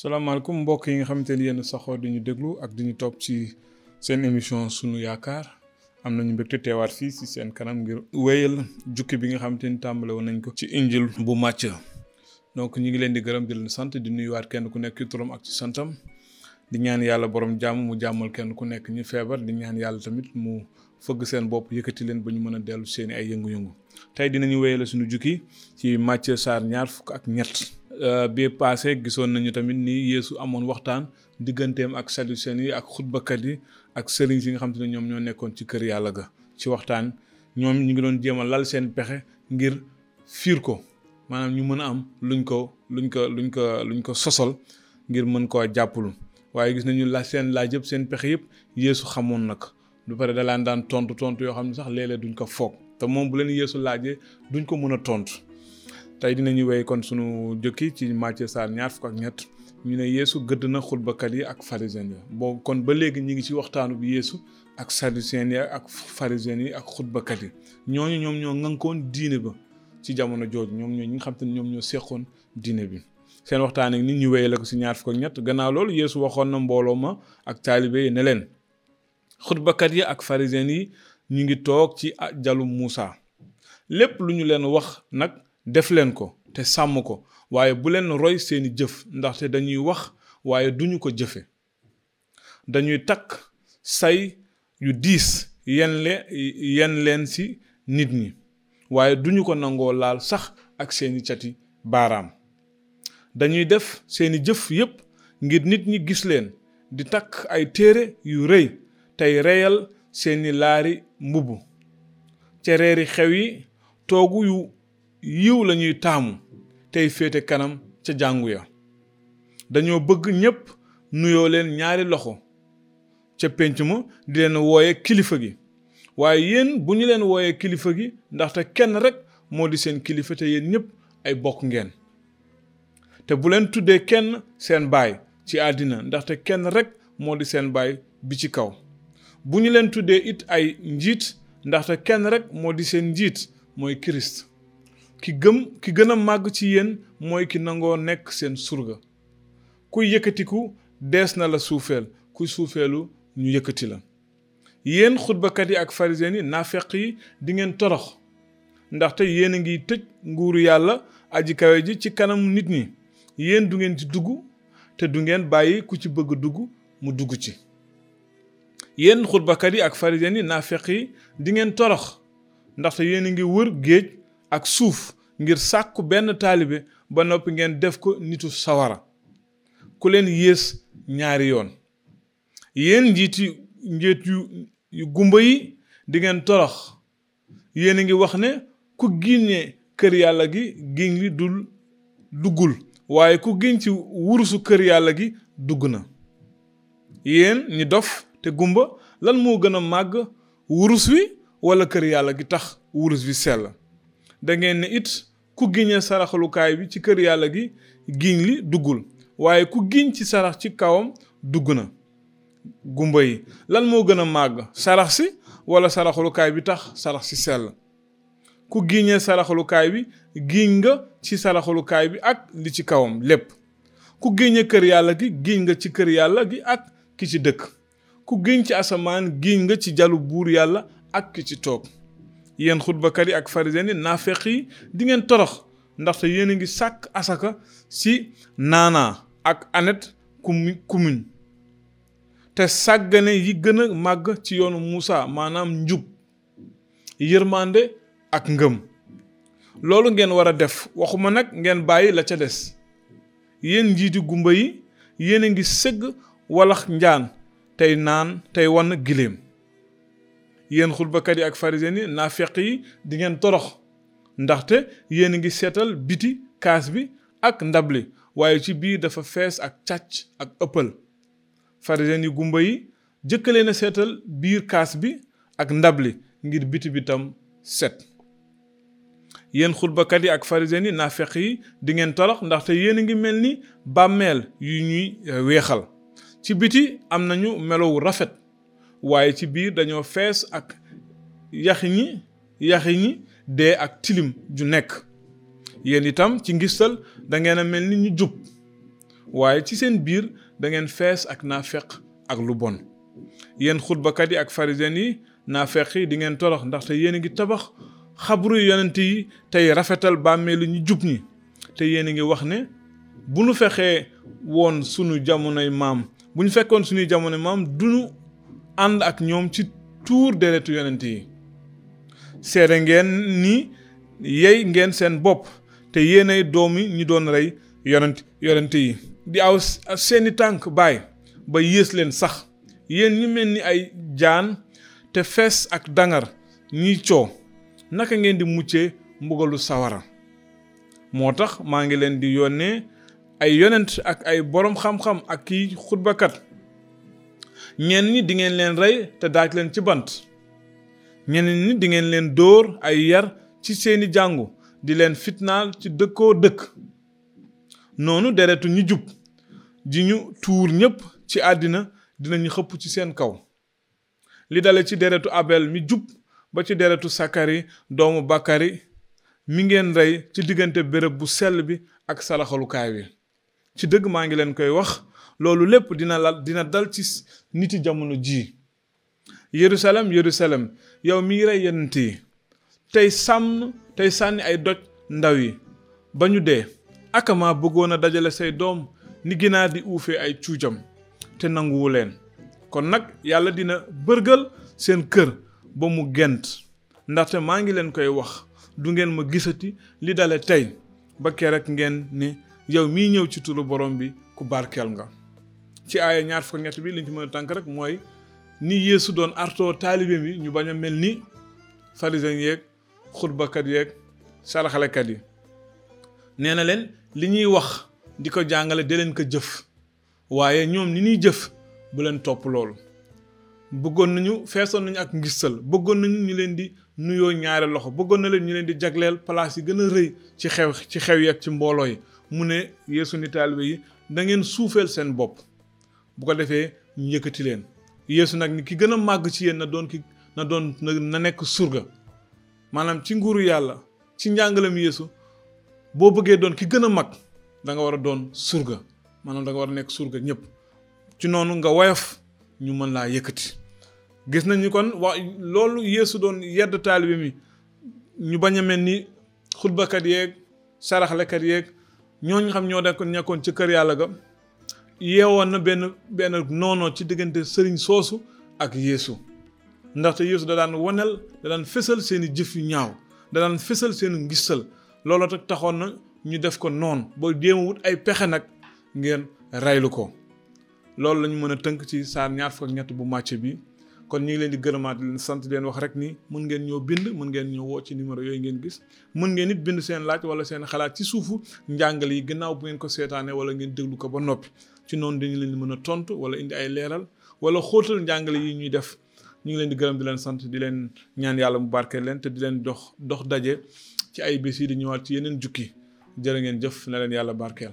salaamaaleykum mbokk yi nga xamante ni yéen saxoo di ñu déglu ak di ñu topp ci seen émission sunu yaakaar am nañu mbégte teewaat fii ci seen kanam ngir wéyal jukki bi nga xamante ni tàmbale woon nañ ko ci injil bu màcc donc ñu ngi leen di gërëm di leen sant di nuyuwaat kenn ku nekk ci turam ak ci santam di ñaan yàlla borom jàmm mu jàmmal kenn ku nekk ñu feebar di ñaan yàlla tamit mu fëgg seen bopp yëkkati leen ba ñu mën a dellu seen ay yëngu-yëngu tey dinañu wéyale suñu jukki ci Matthieu saar ñaar fukk ak ñett euh, bi passé gisoon nañu tamit ni yéesu amoon waxtaan digganteem ak saducéen yi ak xutbakat yi ak sëriñ si nga xam te ne ñoom ñoo nekkoon ci kër yàlla ga ci waxtaan ñoom ñu ngi doon jéem a lal seen pexe ngir fiir ko maanaam ñu mën a am luñ ko luñ ko luñ ko luñ ko sosol ngir mën koo jàppalu waaye gis nañu la seen laaj yëpp seen pexe yëpp yéesu xamoon nag lu pare da laan daan tontu tontu yoo xam ne sax léeg duñ ko foog te moom bu leen yeesu laajee duñ ko mën a tontu tey dinañu wéy kon sunu jëkki ci Matthieu saar ñaar fukk ak ñett ñu ne yeesu gëdd na xutbakat yi ak pharisiens yi boo kon ba léegi ñu ngi ci waxtaanu bi yeesu ak sadducéen yi ak pharisiens yi ak xutbakat yi ñooñu ñoom ñoo ŋànkoon diine ba ci jamono jooju ñoom ñoo ñi nga xam te ne ñoom ñoo seqoon diine bi seen waxtaan ak nit ñu wéyale ko si ñaar fukk ak ñett gannaaw loolu yeesu waxoon na mbooloo ma ak taalibe yi ne leen xutbakat yi ak pharisiens yi ñu ngi toog ci jalu Muusa lépp lu ñu leen wax nag def leen ko te sàmm ko waaye bu leen roy seeni jëf ndaxte dañuy wax waaye duñu ko jëfe dañuy takk say yu diis yen leen yen leen ci nit ñi waaye duñu ko nangoo laal sax ak seeni cati baaraam dañuy def seeni jëf yépp ngir nit ñi gis leen di takk ay téere yu rëy tey reyal seeni laari mbubb ca reeri xew yi toogu yu yiw lañuy taamu tey féete kanam ca jàngu ya dañoo bëgg ñépp nuyoo leen ñaari loxo ca pénc ma di leen wooye kilifa gi waaye yéen bu ñu leen wooyee kilifa gi ndaxte kenn rek moo di seen kilifa te yéen ñëpp ay bokk ngeen te bu leen tuddee kenn seen baay ci àddina ndaxte kenn rek moo di seen baay bi ci kaw bu ñu leen tuddee it ay njiit ndaxte kenn rek moo di seen njiit mooy Kirist ki gëm ki gën a màgg ci yéen mooy ki nangoo nekk seen surga kuy yëkkatiku dees na la suufeel kuy suufeelu ñu yëkkati la yéen xutbakat yi ak farisen yi naafeq yi di ngeen torox ndaxte yéen a ngi tëj nguuru yàlla aji kawe ji ci kanam nit ñi yéen du ngeen ci dugg te du ngeen bàyyi ku ci bëgg dugg mu dugg ci yéen xutbakat yi ak farisen yi naafeq yi di ngeen torox ndaxte yéen a ngi wër géej ak suuf ngir sàkku benn taalibe ba noppi ngeen def ko nitu sawara ku leen yées ñaari yoon yéen njiiti njiit yu yu gumba yi di ngeen torox yéen a ngi wax ne ku giñe kër yàlla gi giñ li dul duggul waaye ku giñ ci wurusu kër yàlla gi dugg na yéen ñi dof te gumba lan moo gën a màgg wurus wi wala kër yàlla gi tax wurus wi sell da ngeen ne it ku giñe saraxalukaay bi ci kër yàlla gi giñ li duggul waaye ku giñ ci sarax ci kawam dugg na gumba yi lan moo gën a màgg sarax si wala saraxalukaay bi tax sarax si sell ku giñee saraxalukaay bi giñ nga ci saraxalukaay bi ak li ci kawam lépp ku giñe kër yàlla gi giñ nga ci kër yàlla gi ak ki ci dëkk ku giñ ci asamaan giñ nga ci jalu buur yàlla ak ki ci toog yéen xutbakat yi ak farisen yi naafeq yi di ngeen torox ndaxte yéen a ngi sàkk asaka ci naanaa ak anet kumi kumuñ te sàggane yi gën a màgg ci yoonu Muusa maanaam njub yërmande ak ngëm loolu ngeen war a def waxuma nag ngeen bàyyi la ca des yéen njiiti gumba yi yéen a ngi sëgg walax njaan tey naan tey wann giléem yéen xutbakat yi ak farisen yi naafeq yi di ngeen torox ndaxte yéen a ngi seetal biti kaas bi ak ndab li waaye ci biir dafa fees ak càcc ak ëppal farisen yi gumba yi jëkk leen a seetal biir kaas bi ak ndab li ngir biti bi tam set yéen xutbakat yi ak farisen yi naafeq yi di ngeen torox ndaxte yéen a ngi mel ni bàmmeel yu ñuy eh, weexal ci biti am nañu melowu rafet waaye ci biir dañoo fees ak yaxi ñi yaxi ñi dee ak tilim ju nekk yéen itam ci ngistal da ngeen a mel ni ñu jub waaye ci seen biir da ngeen fees ak naafeq ak lu bon yéen xutbakat yi ak farisen yi naafeq yi di ngeen torox ndaxte yéen a ngi tabax xabru yonent yi tey rafetal bàmmeelu ñu jub ñi te yéen a ngi wax ne bu nu fexee woon sunu jamonoy maam bu ñu fekkoon suñuy jamonoy maam du nu ànd ak ñoom ci tuur deretu yonent yi seede ngeen ni yey ngeen seen bopp te yéenay doomi ñu doon rey yonent yonent yi di aw seeni tànk baay ba yées leen sax yéen ñu mel ni ay jaan te fees ak dangar ñiy coow naka ngeen di muccee mbugalu sawara moo tax maa ngi leen di yónnee ay yonent ak ay boroom xam-xam ak kiy xutbakat ñenn ñi di ngeen leen rey te daaj leen ci bant ñenn ñi di ngeen leen dóor ay yar ci seeni jàngu di leen fitnaal ci dëkkoo dëkk noonu deretu ñi jub ji ñu tuur ñépp ci àddina dinañu xëpp ci seen kaw li dale ci deretu abel mi jub ba ci deretu sakari doomu bakari mi ngeen rey ci diggante béréb bu sell bi ak salaxalukaay wi ci dëgg maa ngi leen koy wax loolu lépp dina lal dina dal ci niti jamono ji Yerusalem Yerusalem yow miy rey yonent yi tey sàmm tey sànni ay doj ndaw yi ba ñu dee akama bëggoon a dajale say doom ni ginaar di uufee ay cuujam te nanguwu leen kon nag yàlla dina bërgal seen kër ba mu gent ndaxte maa ngi leen koy wax du ngeen ma gisati li dale tey ba kee rek ngeen ni yow mii ñëw ci turu borom bi ku barkeel nga ci aaya ñaar fukk ñett bi liñ ci mën a tànk rek mooy ni yeesu doon artoo taalibeem yi ñu bañ a mel ni pharisiens yeeg xutbakat yeeg saraxalekat yi nee na leen li ñuy wax di ko jàngale de leen ko jëf waaye ñoom ni ñuy jëf bu leen topp loolu bëggoon nañu feesoon nañu ak ngistal bëggoon nañu ñu leen di nuyoo ñaari loxo bëggoon na leen ñu leen di jagleel place yi gën a rëy ci xew ci xew yi ak ci mbooloo yi mu ne yeesu ni taalibe yi da ngeen suufeel seen bopp bu ko defee ñu yëkkati leen yeesu nag ni ki gën a màgg ci yéen na doon ki na doon na nekk surga maanaam ci nguuru yàlla ci njàngalem yeesu boo bëggee doon ki gën a mag da nga war a doon surga maanaam da nga war a nekk surga ñëpp ci noonu nga woyof ñu mën laa yëkkati gis nañu kon wa loolu yeesu doon yedd taalibe mi ñu bañ a mel ni xutbakat yeeg saraxlekat yeeg ñooñu xam ñoo nekkoon ci kër yàlla ga yeewoon na benn benn noonoo ci diggante sëriñ soosu ak yéesu ndaxte yéesu da daan wanel da daan fésal seeni jëf yu ñaaw da daan fésal seeni ngistal looloo tax taxoon na ñu def ko noon ba jéem wut ay pexe nag ngeen raylu ko loolu lañu mën a tënk ci saar ñaar fukk ñett bu màcc bi kon ñu ngi leen di gërëmaat leen sant leen wax rek ni mën ngeen ñoo bind mën ngeen ñoo woo ci numéro yooyu ngeen gis mën ngeen it bind seen laaj wala seen xalaat ci suufu njàngale yi gannaaw bu ngeen ko seetaanee wala ngeen déglu ko ba noppi ci noonu dañu leen mën a tontu wala indi ay leeral wala xóotal njàngale yi ñuy def ñu ngi leen di gërëm di leen sant di leen ñaan yàlla mu barkeel leen te di leen dox dox daje ci ay bés yi di ñëwaat ci yeneen jukki jërë ngeen jëf na leen yàlla barkeel